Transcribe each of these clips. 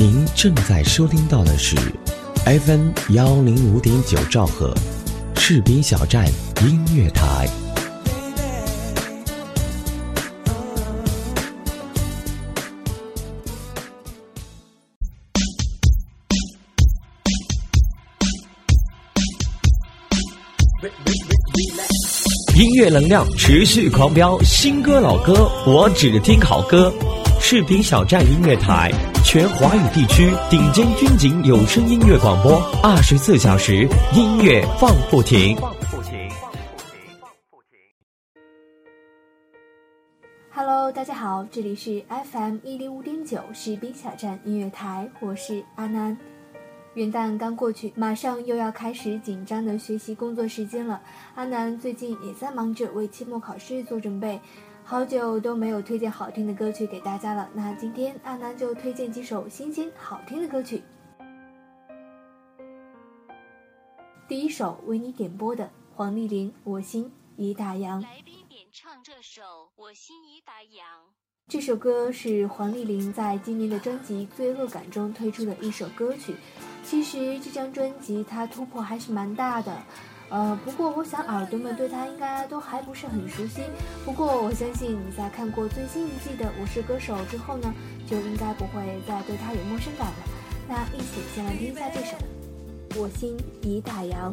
您正在收听到的是 FM 幺零五点九兆赫，士兵小站音乐台。音乐能量持续狂飙，新歌老歌我只听好歌。士兵小站音乐台，全华语地区顶尖军警有声音乐广播，二十四小时音乐放不停。Hello，大家好，这里是 FM 一零五点九士兵小站音乐台，我是阿南。元旦刚过去，马上又要开始紧张的学习工作时间了。阿南最近也在忙着为期末考试做准备，好久都没有推荐好听的歌曲给大家了。那今天阿南就推荐几首新鲜好听的歌曲。第一首为你点播的黄丽玲《我心已打烊》。来宾点唱这首《我心已打烊》。这首歌是黄丽玲在今年的专辑《罪恶感》中推出的一首歌曲。其实这张专辑它突破还是蛮大的，呃，不过我想耳朵们对它应该都还不是很熟悉。不过我相信你在看过最新一季的《我是歌手》之后呢，就应该不会再对它有陌生感了。那一起先来听一下这首《我心已打烊》。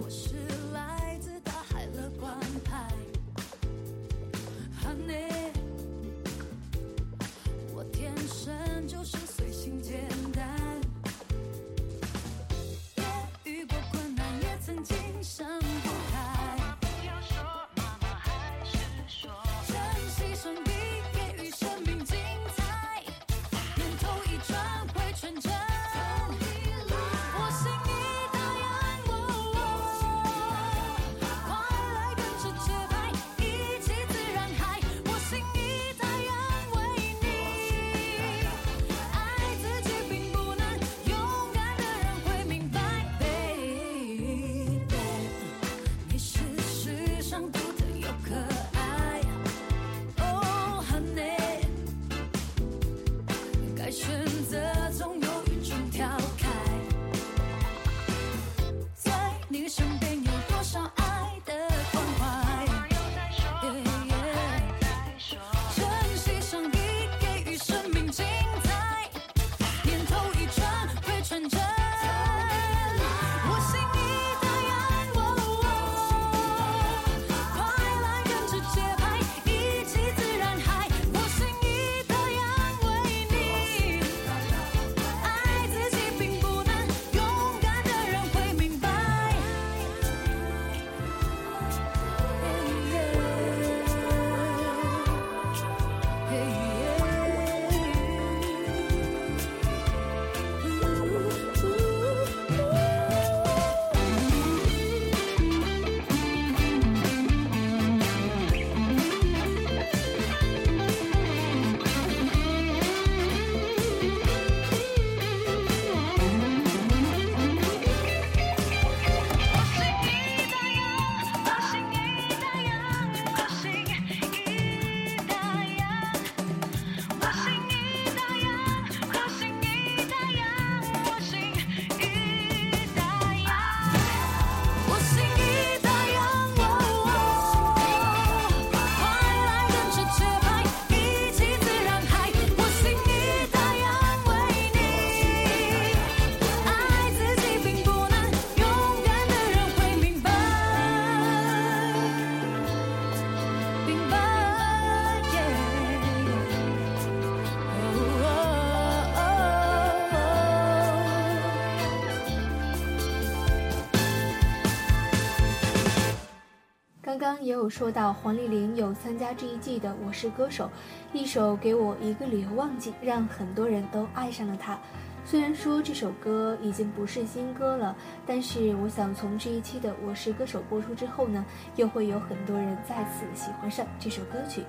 刚也有说到黄丽玲有参加这一季的《我是歌手》，一首《给我一个理由忘记》，让很多人都爱上了她。虽然说这首歌已经不是新歌了，但是我想从这一期的《我是歌手》播出之后呢，又会有很多人再次喜欢上这首歌曲。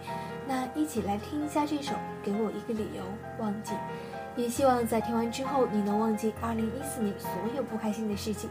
那一起来听一下这首《给我一个理由忘记》，也希望在听完之后你能忘记2014年所有不开心的事情。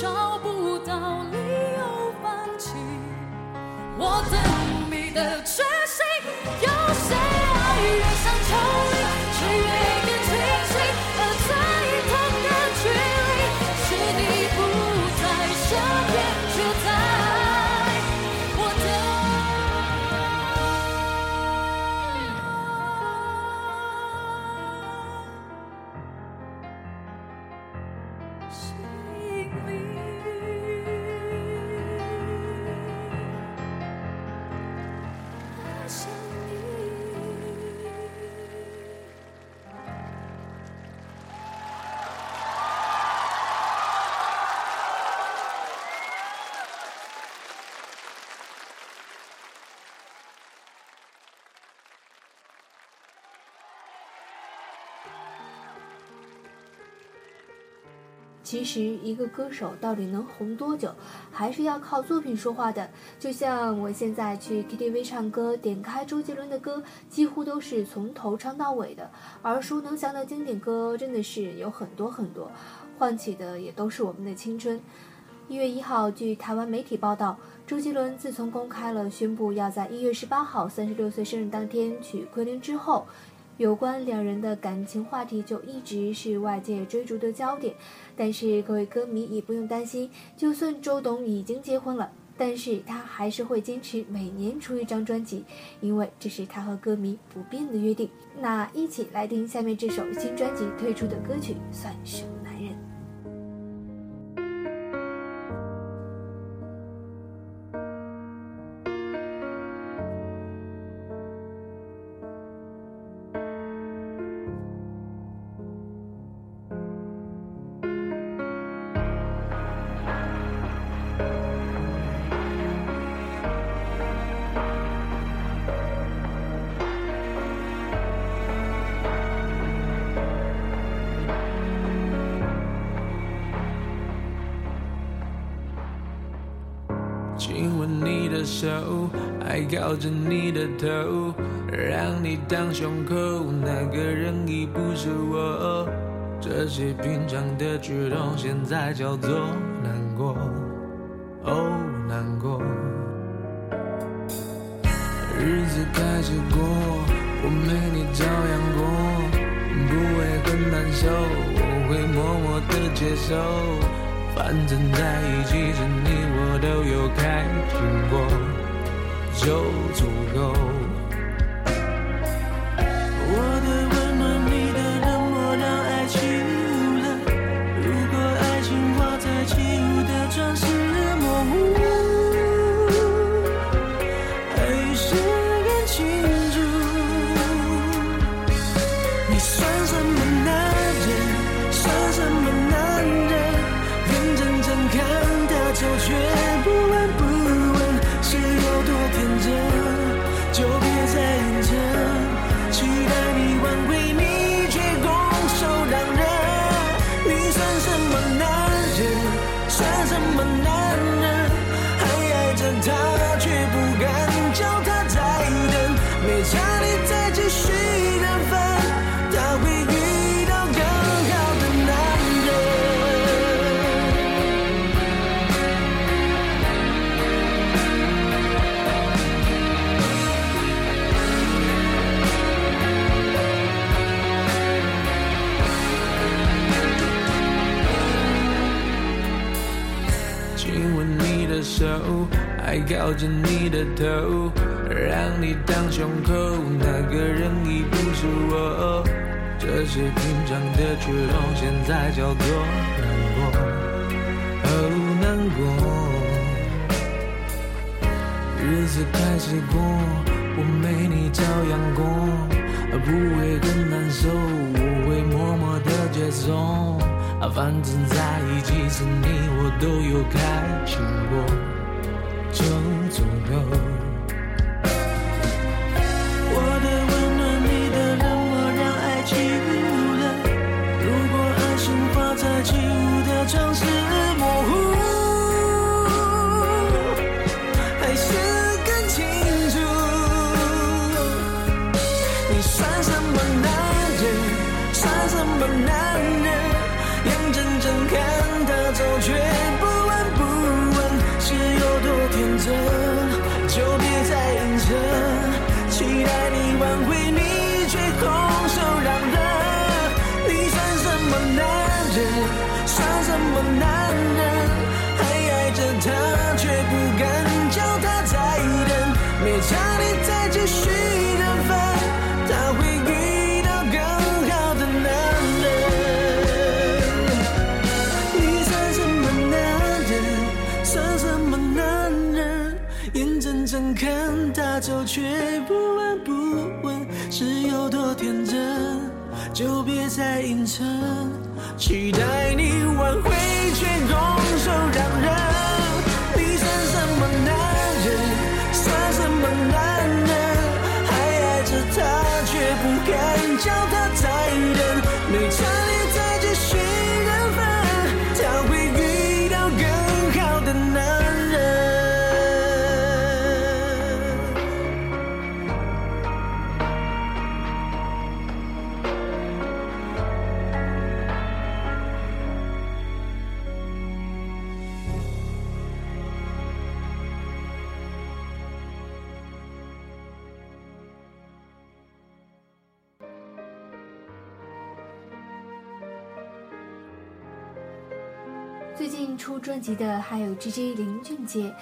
找不到理由放弃我等你的决其实，一个歌手到底能红多久，还是要靠作品说话的。就像我现在去 KTV 唱歌，点开周杰伦的歌，几乎都是从头唱到尾的。耳熟能详的经典歌真的是有很多很多，唤起的也都是我们的青春。一月一号，据台湾媒体报道，周杰伦自从公开了宣布要在一月十八号三十六岁生日当天娶昆凌之后，有关两人的感情话题就一直是外界追逐的焦点。但是各位歌迷也不用担心，就算周董已经结婚了，但是他还是会坚持每年出一张专辑，因为这是他和歌迷不变的约定。那一起来听下面这首新专辑推出的歌曲《算什么手，还靠着你的头，让你当胸口，那个人已不是我。这些平常的举动，现在叫做手，还靠着你的头，让你当胸口，那个人已不是我。这些平常的举动，现在叫做难过，哦，难过。日子开始过，我没你照样过，不会很难受，我会默默的接受。反正在一起时，你我都有开心过，我的温暖，你的冷漠，让爱起雾了。如果爱情画在起雾的窗是模糊，还是更清楚？你算什么男人？算什么男人？眼睁睁看他走，却就别再隐藏，期待你挽回，却拱手让人。你算什么男人？算什么男人？还爱着他，却不敢叫他再等。没差近出专辑的还有 GG 林俊杰。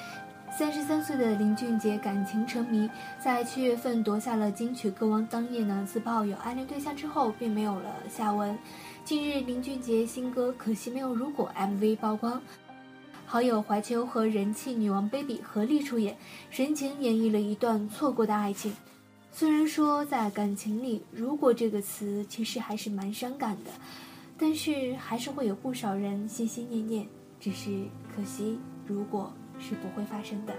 三十三岁的林俊杰感情沉迷，在七月份夺下了金曲歌王当夜呢，自曝有暗恋对象之后，并没有了下文。近日，林俊杰新歌《可惜没有如果》MV 曝光，好友怀秋和人气女王 Baby 合力出演，深情演绎了一段错过的爱情。虽然说在感情里，“如果”这个词其实还是蛮伤感的，但是还是会有不少人心心念念，只是可惜，如果是不会发生的。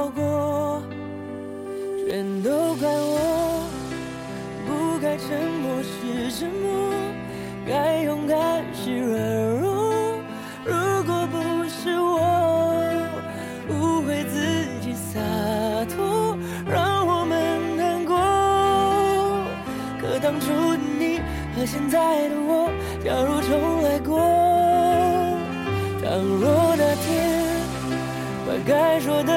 绕过全都怪我不该沉默时沉默该勇敢时软弱。如果不是我误会自己洒脱让我们难过。可当初的你和现在的我假如重来过倘若那天把该说的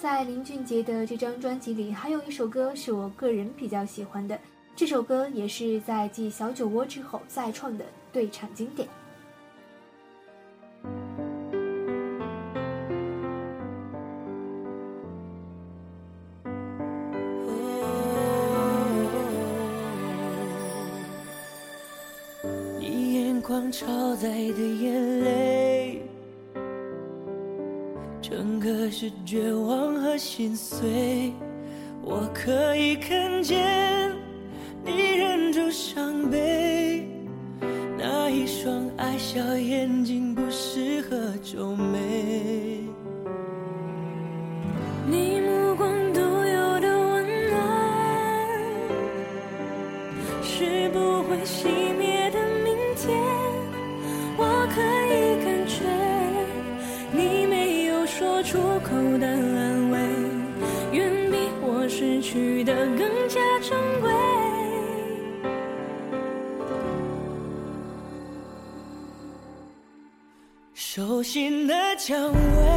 在林俊杰的这张专辑里还有一首歌是我个人比较喜欢的。这首歌也是在继小酒窝之后再创的对唱经典。你眼眶超载的眼泪整个是绝望心碎。我可以看见你忍住伤悲，那一双爱笑眼睛不适合皱眉。你目光独有的温暖，是不会熄灭的明天。我可以感觉你没有说出口的，取的更加珍贵。手心的蔷薇，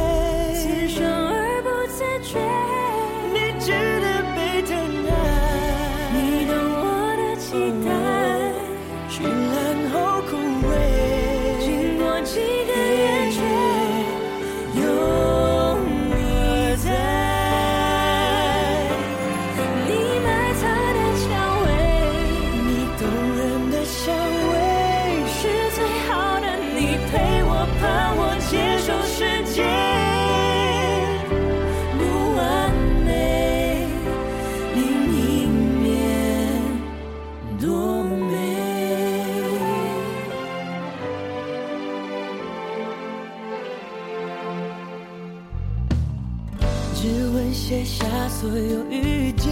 写下所有遇见。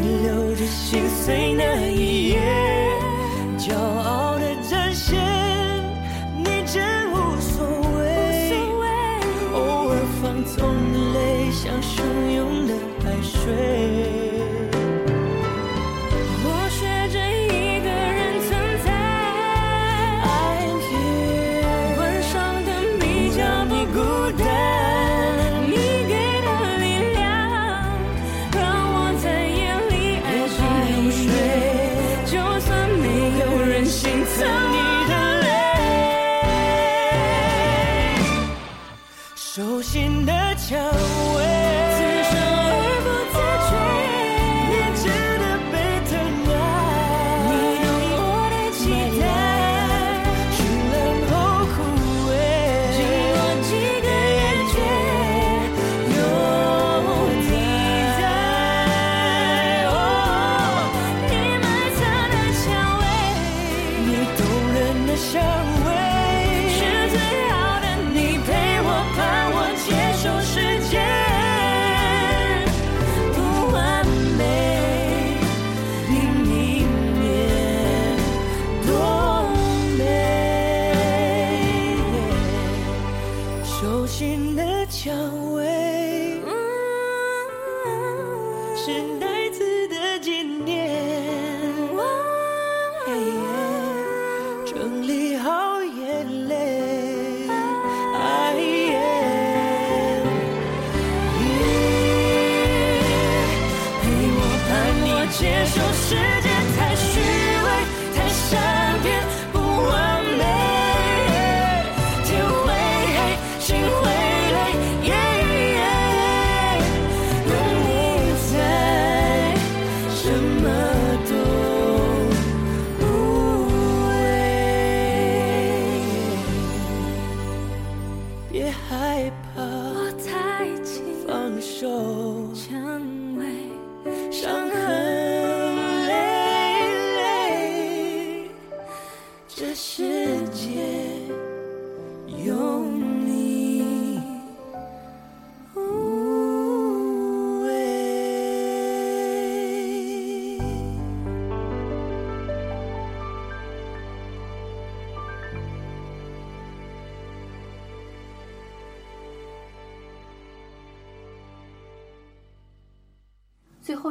你留着心碎那一页，骄傲的展现，你真无所谓。偶尔放纵的泪，像汹涌的海水。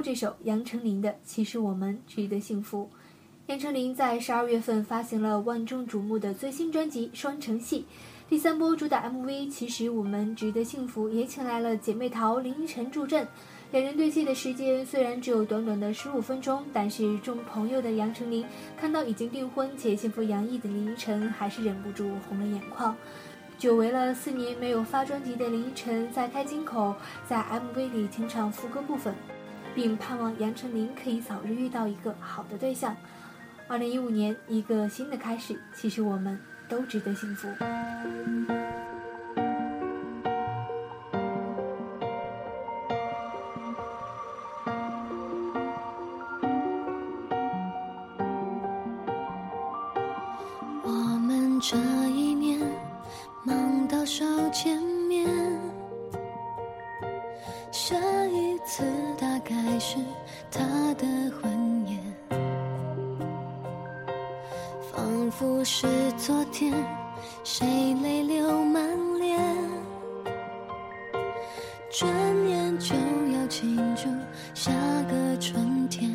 这首杨丞琳的《其实我们值得幸福》。杨丞琳在十二月份发行了万众瞩目的最新专辑《双城戏》，第三波主打 MV《其实我们值得幸福》也请来了姐妹淘林依晨助阵。两人对戏的时间虽然只有短短的十五分钟，但是众朋友的杨丞琳看到已经订婚且幸福洋溢的林依晨，还是忍不住红了眼眶。久违了四年没有发专辑的林依晨，在开金口在 MV 里清唱副歌部分，并盼望杨丞琳可以早日遇到一个好的对象。二零一五年，一个新的开始，其实我们都值得幸福。的婚宴仿佛是昨天，谁泪流满脸，转眼就要庆祝下个春天，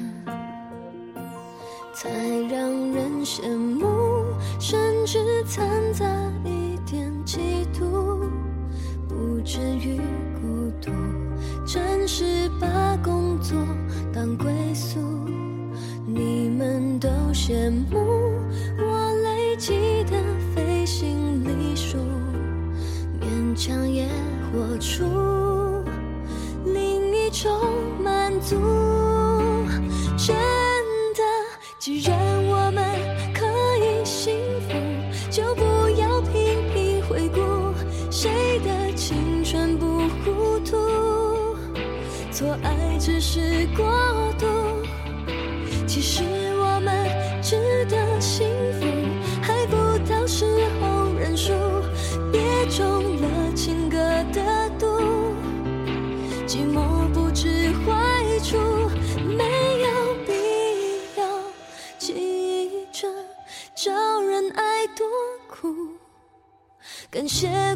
才让人羡慕，甚至掺杂一点嫉妒，不至于。归宿。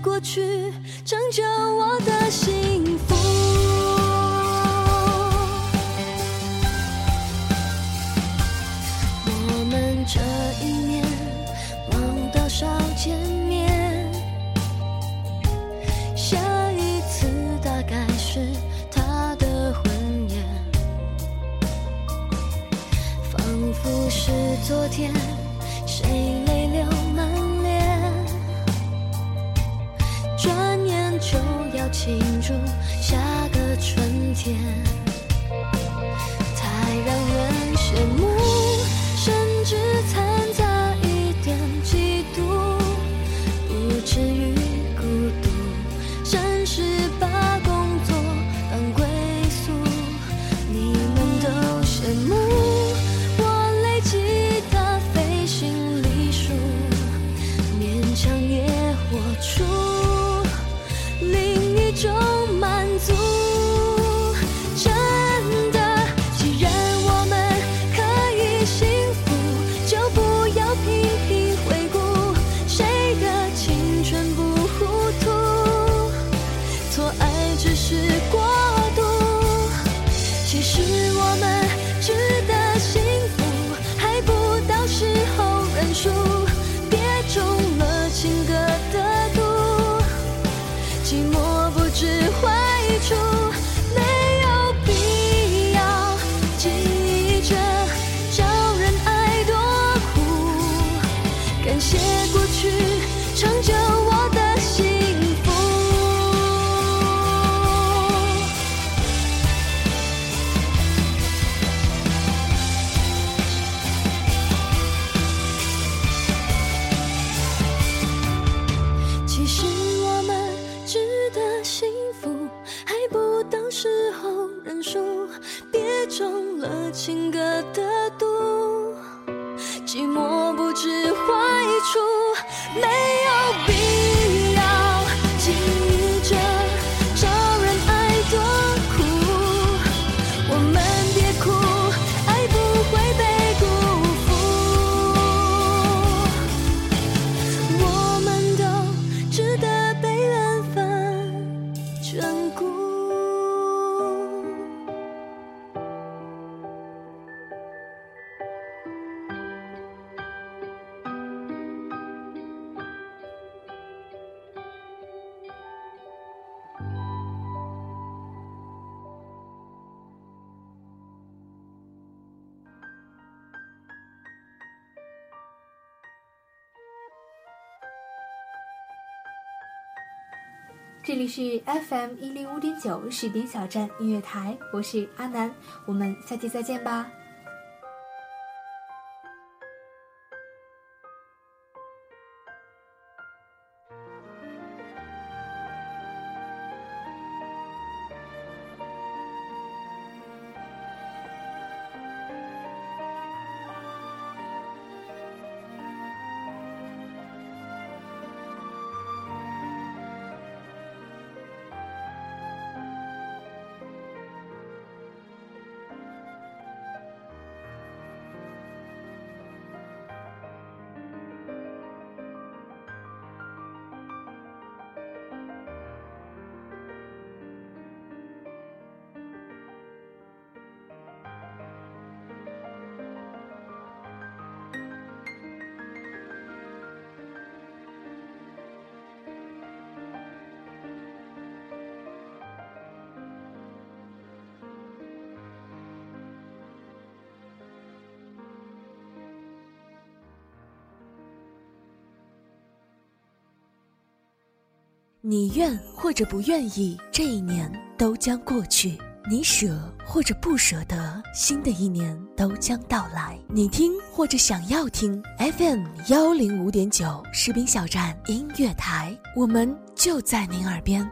过去，拯救我的幸福。我们这一。天。去，唱着我。这里是 FM 一零五点九石屏小站音乐台，我是阿南，我们下期再见吧。你愿或者不愿意，这一年都将过去；你舍或者不舍得，新的一年都将到来。你听或者想要听 FM 幺零五点九士兵小站音乐台，我们就在您耳边。